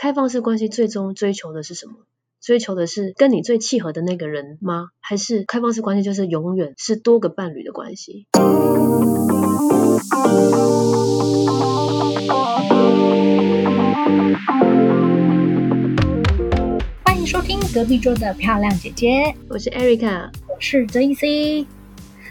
开放式关系最终追求的是什么？追求的是跟你最契合的那个人吗？还是开放式关系就是永远是多个伴侣的关系？欢迎收听隔壁桌的漂亮姐姐，我是 Erica，我是 JC。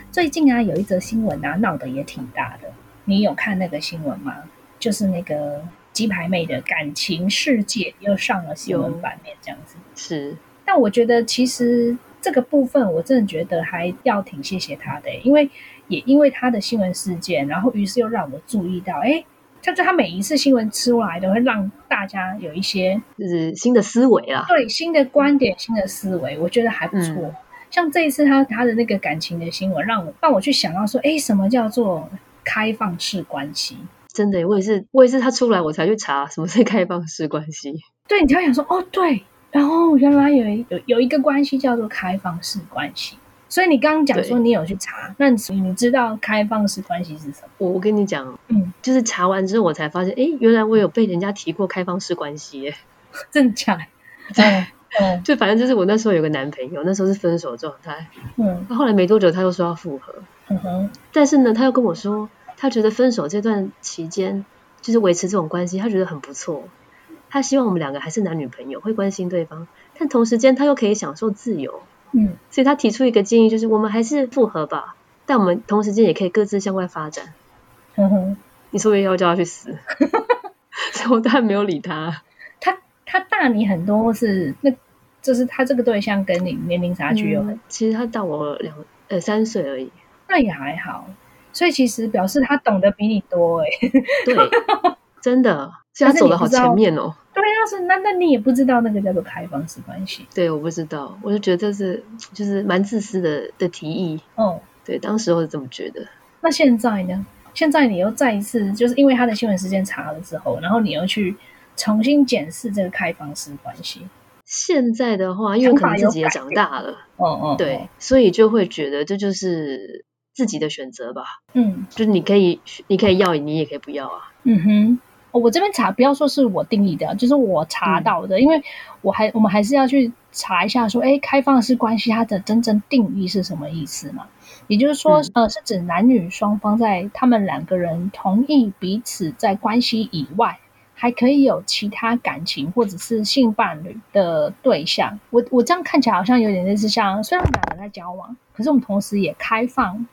最近啊，有一则新闻啊，闹得也挺大的。你有看那个新闻吗？就是那个鸡排妹的感情世界又上了新闻版面，这样子。是，但我觉得其实这个部分，我真的觉得还要挺谢谢他的，因为也因为他的新闻事件，然后于是又让我注意到，哎，就是他每一次新闻出来都会让大家有一些就是新的思维啊，对新的观点、新的思维，我觉得还不错。像这一次他他的那个感情的新闻，让我让我去想到说，哎，什么叫做开放式关系？真的，我也是，我也是他出来我才去查什么是开放式关系。对，你才会想说，哦，对，然后原来有有有一个关系叫做开放式关系。所以你刚刚讲说你有去查，那你你知道开放式关系是什么？我我跟你讲，嗯，就是查完之后我才发现，哎，原来我有被人家提过开放式关系耶，真假？对嗯，就反正就是我那时候有个男朋友，那时候是分手状态，嗯，那后来没多久他又说要复合，嗯哼，但是呢，他又跟我说，他觉得分手这段期间就是维持这种关系，他觉得很不错，他希望我们两个还是男女朋友，会关心对方，但同时间他又可以享受自由。嗯，所以他提出一个建议，就是我们还是复合吧，但我们同时间也可以各自向外发展。嗯哼，你是不是要叫他去死？所以我当然没有理他。他他大你很多，是那，就是他这个对象跟你年龄差距有很，其实他大我两呃三岁而已，那也还好。所以其实表示他懂得比你多哎。对，真的，他走的好前面哦。对，啊是那那你也不知道那个叫做开放式关系。对，我不知道，我就觉得这是就是蛮自私的的提议。哦，对，当时我是这么觉得。那现在呢？现在你又再一次，就是因为他的新闻时间查了之后，然后你又去重新检视这个开放式关系。现在的话，因为可能自己也长大了，哦哦，对，所以就会觉得这就是自己的选择吧。嗯，就是你可以，你可以要，你也可以不要啊。嗯哼。我这边查，不要说是我定义的，就是我查到的，因为我还我们还是要去查一下，说，哎，开放式关系它的真正定义是什么意思嘛？也就是说，呃，是指男女双方在他们两个人同意彼此在关系以外，还可以有其他感情或者是性伴侣的对象。我我这样看起来好像有点类似，像虽然我们两个人在交往，可是我们同时也开放。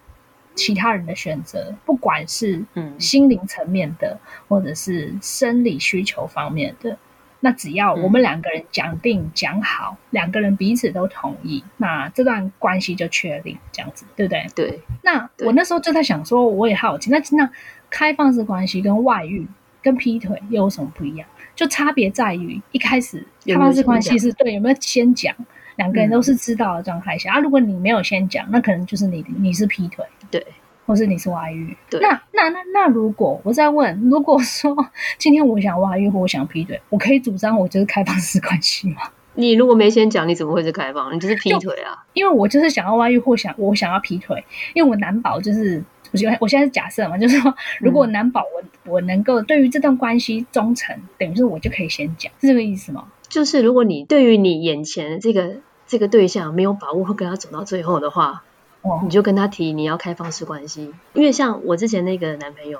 其他人的选择，不管是心灵层面的，或者是生理需求方面的，那只要我们两个人讲定讲好，两个人彼此都同意，那这段关系就确定，这样子，对不对？对。那我那时候就在想说，我也好奇，那那开放式关系跟外遇、跟劈腿又有什么不一样？就差别在于一开始开放式关系是对有没有先讲？两个人都是知道的状态下啊，如果你没有先讲，那可能就是你你是劈腿，对，或是你是外遇。那那那那如果我再问，如果说今天我想外遇或我想劈腿，我可以主张我就是开放式关系吗？你如果没先讲，你怎么会是开放？你就是劈腿啊？因为我就是想要外遇或想我想要劈腿，因为我难保就是我现我现在是假设嘛，就是说如果难保我我能够对于这段关系忠诚，等于是我就可以先讲，是这个意思吗？就是如果你对于你眼前这个这个对象没有把握，会跟他走到最后的话，哦，你就跟他提你要开放式关系。因为像我之前那个男朋友，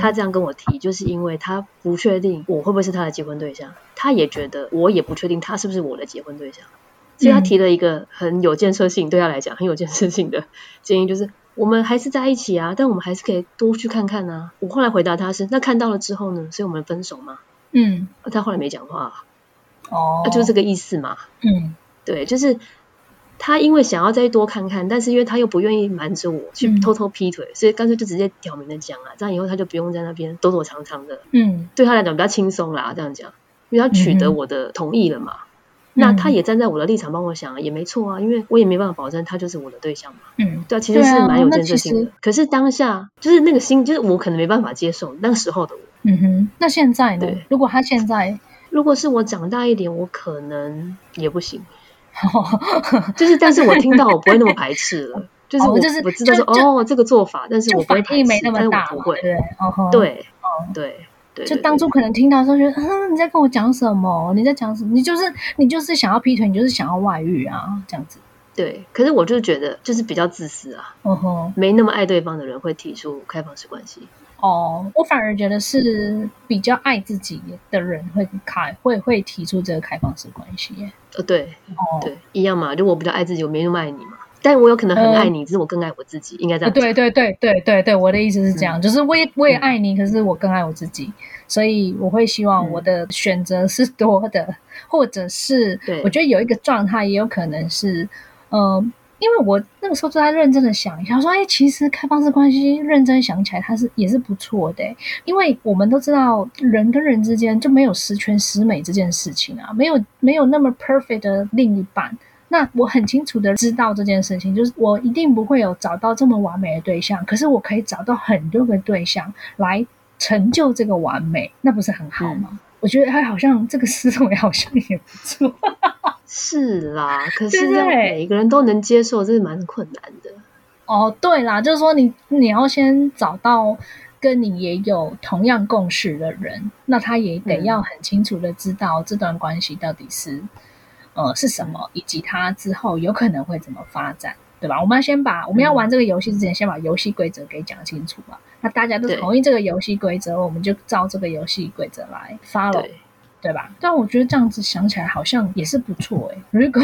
他这样跟我提，就是因为他不确定我会不会是他的结婚对象，他也觉得我也不确定他是不是我的结婚对象，所以他提了一个很有建设性，对他来讲很有建设性的建议，就是我们还是在一起啊，但我们还是可以多去看看啊。我后来回答他是，那看到了之后呢？所以我们分手吗？嗯，他后来没讲话。哦，就是这个意思嘛。嗯，对，就是他因为想要再多看看，但是因为他又不愿意瞒着我去偷偷劈腿，所以干脆就直接挑明的讲啊，这样以后他就不用在那边躲躲藏藏的。嗯，对他来讲比较轻松啦，这样讲，因为他取得我的同意了嘛。那他也站在我的立场帮我想，也没错啊，因为我也没办法保证他就是我的对象嘛。嗯，对啊，其实是蛮有建设性的。可是当下就是那个心，就是我可能没办法接受那个时候的我。嗯哼，那现在呢？如果他现在。如果是我长大一点，我可能也不行。就是，但是我听到我不会那么排斥了。就是我就是我知道说哦，这个做法，但是我不会排斥，但是我不会。对，对，对。对，就当初可能听到时候觉得，嗯，你在跟我讲什么？你在讲什么？你就是你就是想要劈腿，你就是想要外遇啊，这样子。对，可是我就觉得就是比较自私啊，嗯哼，没那么爱对方的人会提出开放式关系。哦，我反而觉得是比较爱自己的人会开会会提出这个开放式关系。呃，对，哦，对，一样嘛，就我比较爱自己，我没那么爱你嘛。但我有可能很爱你，只是我更爱我自己，应该这样。对对对对对对，我的意思是这样，就是我也我也爱你，可是我更爱我自己，所以我会希望我的选择是多的，或者是我觉得有一个状态也有可能是，嗯，因为我那个时候就在认真的想一下，说，哎，其实开放式关系认真想起来，它是也是不错的，因为我们都知道人跟人之间就没有十全十美这件事情啊，没有没有那么 perfect 的另一半。那我很清楚的知道这件事情，就是我一定不会有找到这么完美的对象，可是我可以找到很多个对象来成就这个完美，那不是很好吗？我觉得他好像这个思维好像也不错。是啦，可是每一个人都能接受，这是蛮困难的。哦，对啦，就是说你你要先找到跟你也有同样共识的人，那他也得要很清楚的知道这段关系到底是。呃，是什么？以及他之后有可能会怎么发展，对吧？我们要先把我们要玩这个游戏之前，先把游戏规则给讲清楚吧。那大家都同意这个游戏规则，我们就照这个游戏规则来 follow，对吧？但我觉得这样子想起来好像也是不错哎。如果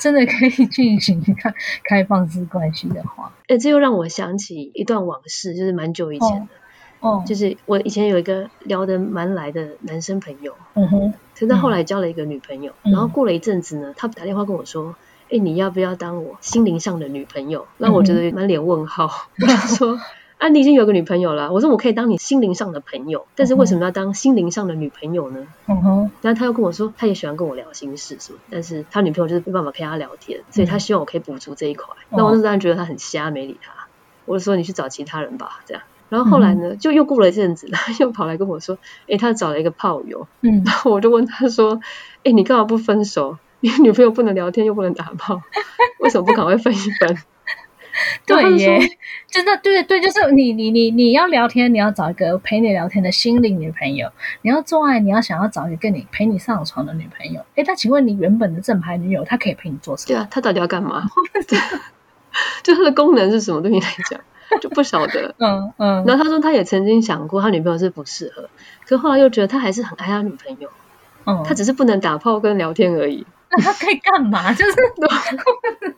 真的可以进行开开放式关系的话，哎，这又让我想起一段往事，就是蛮久以前的。哦，就是我以前有一个聊得蛮来的男生朋友，嗯哼，他后来交了一个女朋友，然后过了一阵子呢，他打电话跟我说，哎，你要不要当我心灵上的女朋友？那我觉得满脸问号，我说，啊，你已经有个女朋友了，我说我可以当你心灵上的朋友，但是为什么要当心灵上的女朋友呢？嗯哼，然后他又跟我说，他也喜欢跟我聊心事什么，但是他女朋友就是没办法陪他聊天，所以他希望我可以补足这一块。那我当然觉得他很瞎，没理他，我就说你去找其他人吧，这样。然后后来呢，就又过了一阵子，他 又跑来跟我说：“哎，他找了一个炮友。”嗯，然后我就问他说：“哎，你干嘛不分手？你女朋友不能聊天又不能打炮，为什么不赶快分一分？” 对耶，真的对对，就是你你你你要聊天，你要找一个陪你聊天的心灵女朋友；你要做爱，你要想要找一个跟你陪你上床的女朋友。哎，那请问你原本的正牌女友，她可以陪你做什么？对啊，她到底要干嘛？就她的功能是什么？对你来讲？就不晓得，嗯嗯，然后他说他也曾经想过他女朋友是不适合，可后来又觉得他还是很爱他女朋友，嗯，他只是不能打炮跟聊天而已。那他可以干嘛？就是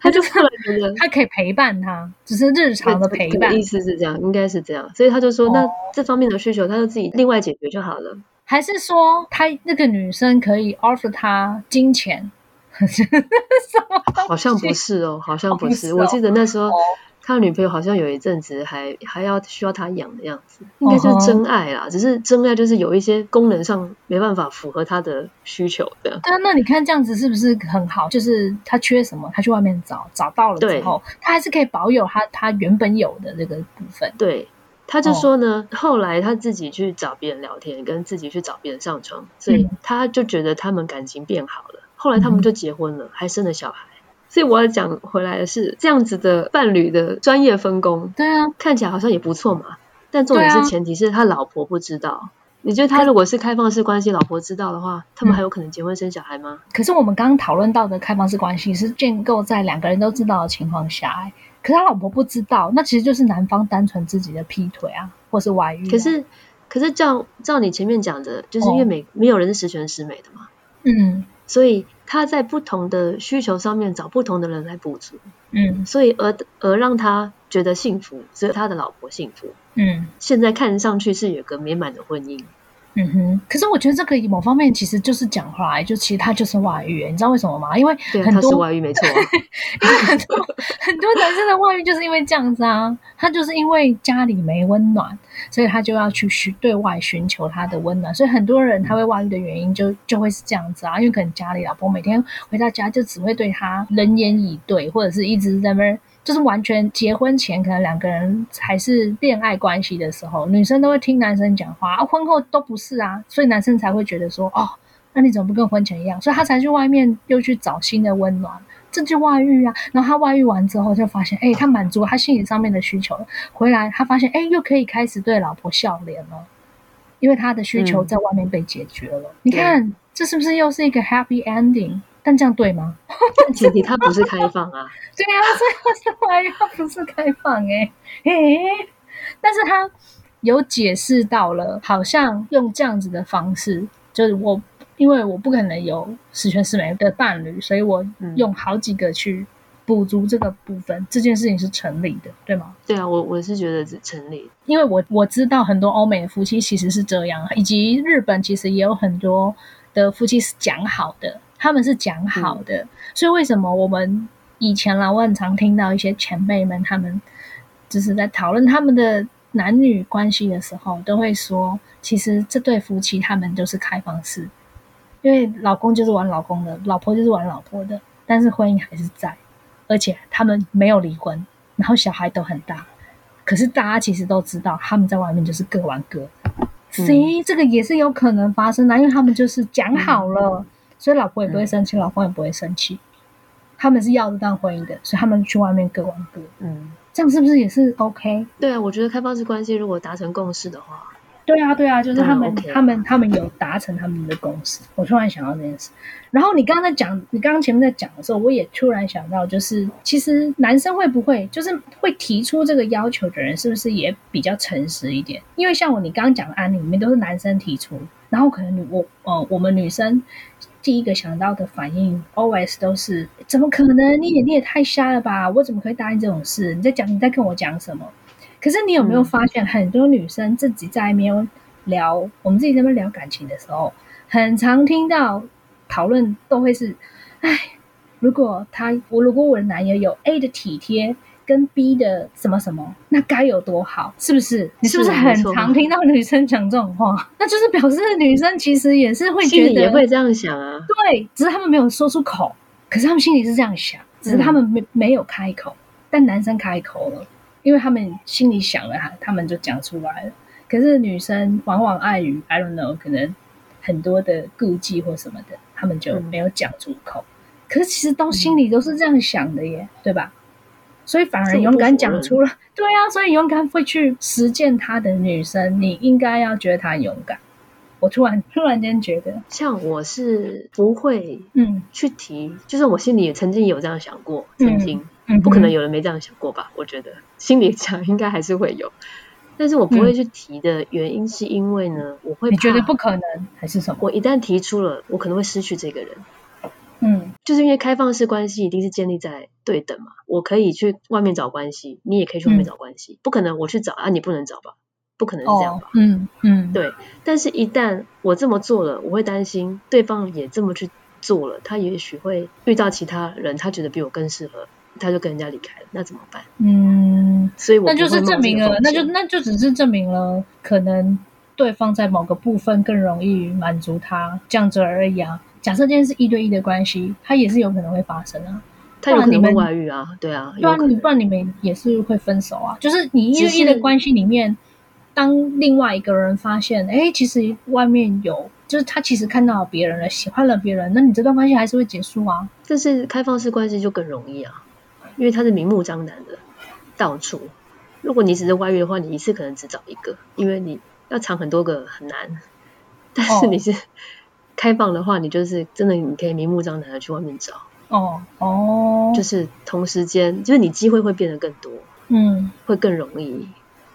他就后来觉得他可以陪伴他，只是日常的陪伴。意思是这样，应该是这样，所以他就说那这方面的需求他就自己另外解决就好了。还是说他那个女生可以 offer 他金钱？好像不是哦，好像不是。我记得那时候。他女朋友好像有一阵子还还要需要他养的样子，应该就是真爱啦。只是真爱就是有一些功能上没办法符合他的需求的。对啊，那你看这样子是不是很好？就是他缺什么，他去外面找，找到了之后，他还是可以保有他他原本有的那个部分。对，他就说呢，后来他自己去找别人聊天，跟自己去找别人上床，所以他就觉得他们感情变好了。后来他们就结婚了，还生了小孩。所以我要讲回来的是，这样子的伴侣的专业分工，对啊，看起来好像也不错嘛。但重点是前提是他老婆不知道。你觉得他如果是开放式关系，老婆知道的话，他们还有可能结婚生小孩吗？可是我们刚刚讨论到的开放式关系是建构在两个人都知道的情况下，可是他老婆不知道，那其实就是男方单纯自己的劈腿啊，或是外遇。可是，可是照照你前面讲的，就是因为每没有人是十全十美的嘛。嗯。所以他在不同的需求上面找不同的人来补足，嗯，所以而而让他觉得幸福，只有他的老婆幸福，嗯，现在看上去是有个美满的婚姻。嗯哼，可是我觉得这个某方面其实就是讲回来，就其实他就是外遇，你知道为什么吗？因为很多外遇没错，因为很多很多男生的外遇就是因为这样子啊，他就是因为家里没温暖，所以他就要去寻对外寻求他的温暖，所以很多人他会外遇的原因就就会是这样子啊，因为可能家里老婆每天回到家就只会对他冷言以对，或者是一直在那边。就是完全结婚前，可能两个人还是恋爱关系的时候，女生都会听男生讲话，啊婚后都不是啊，所以男生才会觉得说，哦，那你怎么不跟婚前一样？所以他才去外面又去找新的温暖，这就外遇啊。然后他外遇完之后，就发现，哎，他满足他心理上面的需求了，回来他发现，哎，又可以开始对老婆笑脸了。因为他的需求在外面被解决了。你看，这是不是又是一个 happy ending？但这样对吗？前提他不是开放啊。对啊，所以我是怀疑他不是开放 哎哎，但是他有解释到了，好像用这样子的方式，就是我因为我不可能有十全十美的伴侣，所以我用好几个去补足这个部分，这件事情是成立的，对吗？对啊，我我是觉得是成立，因为我我知道很多欧美的夫妻其实是这样，以及日本其实也有很多的夫妻是讲好的。他们是讲好的，所以为什么我们以前啦，我很常听到一些前辈们，他们就是在讨论他们的男女关系的时候，都会说，其实这对夫妻他们就是开放式，因为老公就是玩老公的，老婆就是玩老婆的，但是婚姻还是在，而且他们没有离婚，然后小孩都很大，可是大家其实都知道，他们在外面就是各玩各，所以这个也是有可能发生的，因为他们就是讲好了。所以老婆也不会生气，老公也不会生气，他们是要这段婚姻的，所以他们去外面各玩各。嗯，这样是不是也是 OK？对啊，我觉得开放式关系如果达成共识的话，对啊，对啊，就是他们他们他们有达成他们的共识。我突然想到这件事，然后你刚刚在讲，你刚刚前面在讲的时候，我也突然想到，就是其实男生会不会就是会提出这个要求的人，是不是也比较诚实一点？因为像我你刚刚讲的案例里面都是男生提出，然后可能女我呃我们女生。第一个想到的反应，always 都是怎么可能？你也你也太瞎了吧！我怎么可以答应这种事？你在讲你在跟我讲什么？可是你有没有发现，很多女生自己在那边聊，我们自己在那边聊感情的时候，很常听到讨论都会是：哎，如果他我如果我的男友有 A 的体贴。跟 B 的什么什么，那该有多好，是不是？你是不是很常听到女生讲这种话？那就是表示女生其实也是会觉得也会这样想啊。对，只是他们没有说出口，可是他们心里是这样想，只是他们没没有开口。但男生开口了，因为他们心里想了，他他们就讲出来了。可是女生往往碍于 I don't know，可能很多的顾忌或什么的，他们就没有讲出口。可是其实都心里都是这样想的耶，对吧？所以反而勇敢讲出了，对啊，所以勇敢会去实践他的女生，你应该要觉得她勇敢。我突然突然间觉得，像我是不会嗯。去提，就是我心里也曾经有这样想过，曾经。嗯不可能有人没这样想过吧？我觉得。心里想应该还是会有，但是我不会去提的原因是因为呢，我会你觉得不可能还是什么？我一旦提出了，我可能会失去这个人。嗯，就是因为开放式关系一定是建立在对等嘛，我可以去外面找关系，你也可以去外面找关系，不可能我去找啊，你不能找吧？不可能是这样吧？嗯嗯，对。但是，一旦我这么做了，我会担心对方也这么去做了，他也许会遇到其他人，他觉得比我更适合，他就跟人家离开了，那怎么办？嗯，所以我那就是证明了，那就那就只是证明了，可能对方在某个部分更容易满足他，这样子而已啊。假设今天是一对一的关系，它也是有可能会发生啊。他有可能会外遇啊，对啊，不然你不然你们也是会分手啊。就是你一对一的关系里面，当另外一个人发现，哎，其实外面有，就是他其实看到别人了，喜欢了别人，那你这段关系还是会结束啊。但是开放式关系就更容易啊，因为他是明目张胆的，到处。如果你只是外遇的话，你一次可能只找一个，因为你要藏很多个很难。但是你是。开放的话，你就是真的，你可以明目张胆的去外面找哦哦，就是同时间，就是你机会会变得更多，嗯，会更容易，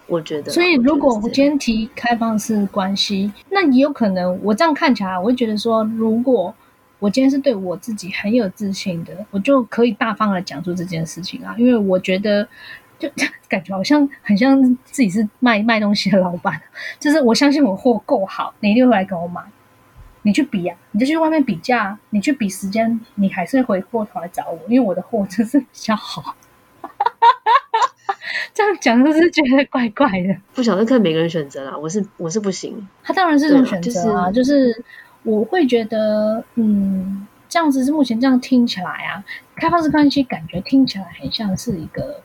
我觉得。所以，如果我今天提开放式关系，那也有可能，我这样看起来，我会觉得说，如果我今天是对我自己很有自信的，我就可以大方的讲出这件事情啊，因为我觉得，就 感觉好像很像自己是卖卖东西的老板，就是我相信我货够好，你一定会来跟我买。你去比呀，你就去外面比价，你去比时间，你还是回过头来找我，因为我的货真是比较好。这样讲是不是觉得怪怪的？不晓得看每个人选择啦，我是我是不行。他当然是这种选择啊，就是我会觉得，嗯，这样子是目前这样听起来啊，开放式关系感觉听起来很像是一个，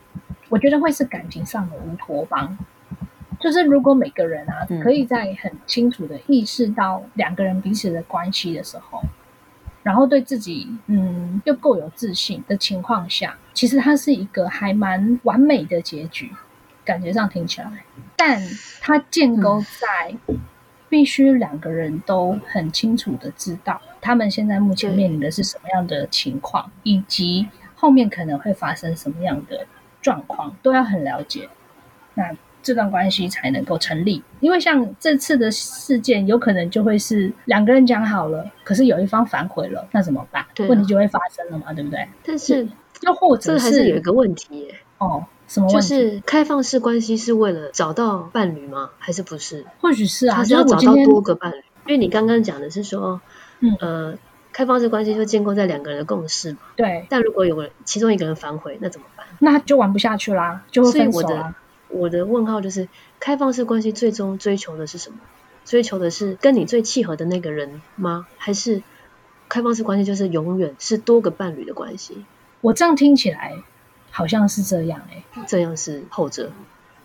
我觉得会是感情上的乌托邦。就是如果每个人啊，可以在很清楚的意识到两个人彼此的关系的时候，然后对自己嗯又够有自信的情况下，其实它是一个还蛮完美的结局，感觉上听起来，但它建构在必须两个人都很清楚的知道他们现在目前面临的是什么样的情况，以及后面可能会发生什么样的状况，都要很了解。那这段关系才能够成立。因为像这次的事件，有可能就会是两个人讲好了，可是有一方反悔了，那怎么办？问题就会发生了嘛，对不对？但是又或者是有一个问题耶。哦。什么就是开放式关系是为了找到伴侣吗？还是不是？或许是啊，是要找到多个伴侣。因为你刚刚讲的是说，嗯呃，开放式关系就建构在两个人的共识嘛。对。但如果有其中一个人反悔，那怎么办？那就玩不下去啦，就会分手了。我的问号就是，开放式关系最终追求的是什么？追求的是跟你最契合的那个人吗？还是开放式关系就是永远是多个伴侣的关系？我这样听起来。好像是这样哎，这样是后者。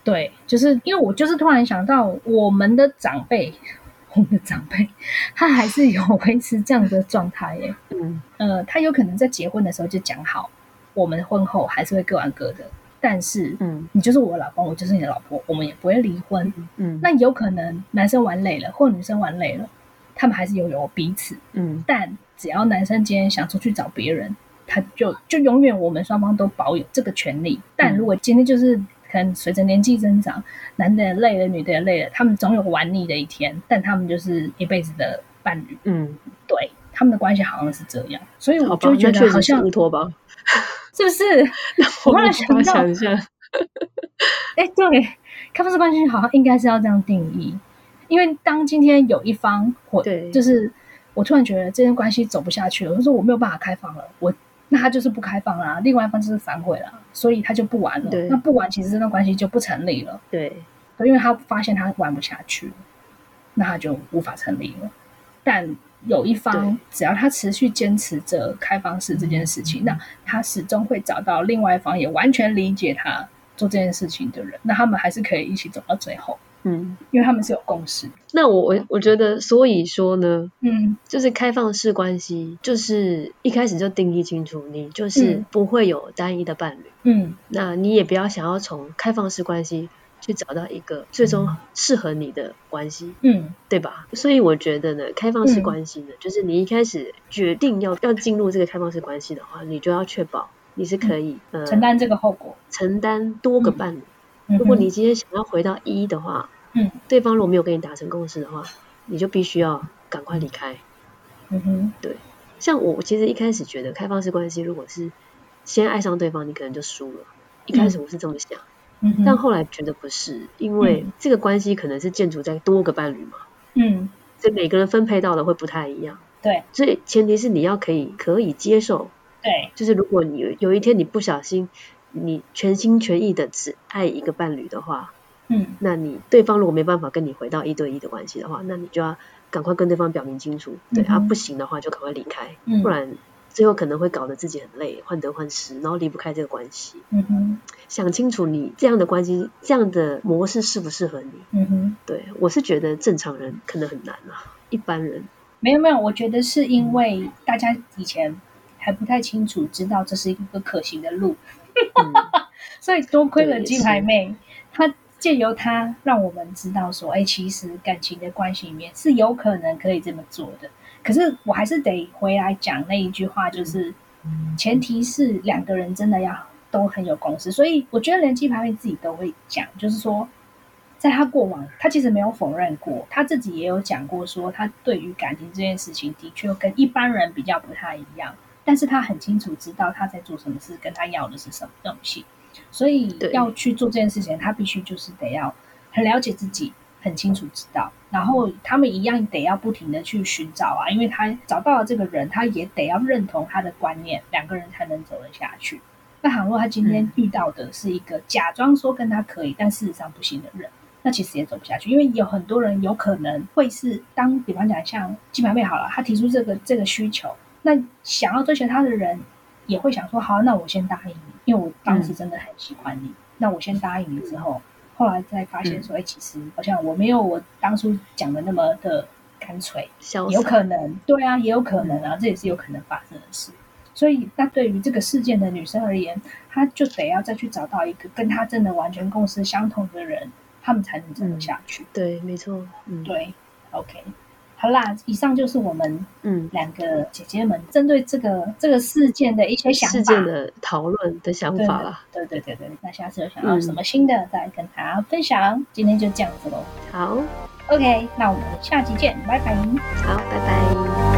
对，就是因为我就是突然想到，我们的长辈，我们的长辈，他还是有维持这样的状态哎。嗯呃，他有可能在结婚的时候就讲好，我们婚后还是会各玩各的，但是嗯，你就是我老公，我就是你的老婆，我们也不会离婚。嗯，那有可能男生玩累了，或女生玩累了，他们还是拥有彼此。嗯，但只要男生今天想出去找别人。他就就永远我们双方都保有这个权利，但如果今天就是可能随着年纪增长，男的也累了，女的也累了，他们总有玩腻的一天，但他们就是一辈子的伴侣。嗯，对，他们的关系好像是这样，所以我就觉得好像乌托邦，是不是？我突然想到，想一下，哎，对，开放式关系好像应该是要这样定义，因为当今天有一方或就是我突然觉得这段关系走不下去了，我说我没有办法开放了，我。那他就是不开放啦，另外一方就是反悔了，所以他就不玩了。那不玩，其实这段关系就不成立了。对，因为他发现他玩不下去，那他就无法成立了。但有一方，只要他持续坚持着开放式这件事情，那他始终会找到另外一方也完全理解他做这件事情的人，那他们还是可以一起走到最后。嗯，因为他们是有共识。那我我我觉得，所以说呢，嗯，就是开放式关系，就是一开始就定义清楚，你就是不会有单一的伴侣。嗯，那你也不要想要从开放式关系去找到一个最终适合你的关系。嗯，对吧？所以我觉得呢，开放式关系呢，就是你一开始决定要要进入这个开放式关系的话，你就要确保你是可以呃承担这个后果，承担多个伴侣。如果你今天想要回到一的话，嗯，对方如果没有跟你达成共识的话，你就必须要赶快离开。嗯哼，对。像我其实一开始觉得开放式关系，如果是先爱上对方，你可能就输了。一开始我是这么想，嗯但后来觉得不是，因为这个关系可能是建筑在多个伴侣嘛。嗯，所以每个人分配到的会不太一样。对，所以前提是你要可以可以接受。对，就是如果你有一天你不小心。你全心全意的只爱一个伴侣的话，嗯，那你对方如果没办法跟你回到一对一的关系的话，那你就要赶快跟对方表明清楚，对啊，不行的话就赶快离开，不然最后可能会搞得自己很累，患得患失，然后离不开这个关系。嗯哼，想清楚你这样的关系，这样的模式适不适合你？嗯哼，对我是觉得正常人可能很难啊，一般人没有没有，我觉得是因为大家以前还不太清楚，知道这是一个可行的路。所以多亏了金牌妹，她借由她让我们知道说，哎，其实感情的关系里面是有可能可以这么做的。可是我还是得回来讲那一句话，就是前提是两个人真的要都很有共识。所以我觉得连鸡排妹自己都会讲，就是说，在他过往，他其实没有否认过，他自己也有讲过，说他对于感情这件事情的确跟一般人比较不太一样。但是他很清楚知道他在做什么事，跟他要的是什么东西，所以要去做这件事情，他必须就是得要很了解自己，很清楚知道。然后他们一样得要不停的去寻找啊，因为他找到了这个人，他也得要认同他的观念，两个人才能走得下去。那倘若他今天遇到的是一个假装说跟他可以，但事实上不行的人，那其实也走不下去，因为有很多人有可能会是当比方讲像金牌妹好了，他提出这个这个需求。那想要追求他的人也会想说：好，那我先答应你，因为我当时真的很喜欢你。那我先答应你之后，后来再发现说：哎，其实好像我没有我当初讲的那么的干脆。有可能，对啊，也有可能啊，这也是有可能发生的事。所以，那对于这个事件的女生而言，她就得要再去找到一个跟她真的完全共识相同的人，他们才能走得下去。对，没错，嗯，对。OK。好啦，以上就是我们嗯两个姐姐们针对这个这个事件的一些想法、事件的讨论的想法啦。对对对对，那下次有想到什么新的，再跟大家分享。今天就这样子喽。好，OK，那我们下期见，拜拜。好，拜拜。